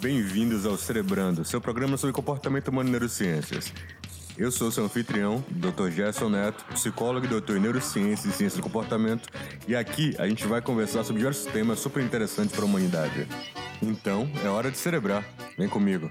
Bem-vindos ao Cerebrando, seu programa sobre comportamento humano e neurociências. Eu sou seu anfitrião, Dr. Gerson Neto, psicólogo e doutor em neurociências e ciência do comportamento, e aqui a gente vai conversar sobre diversos temas super interessantes para a humanidade. Então, é hora de celebrar. Vem comigo.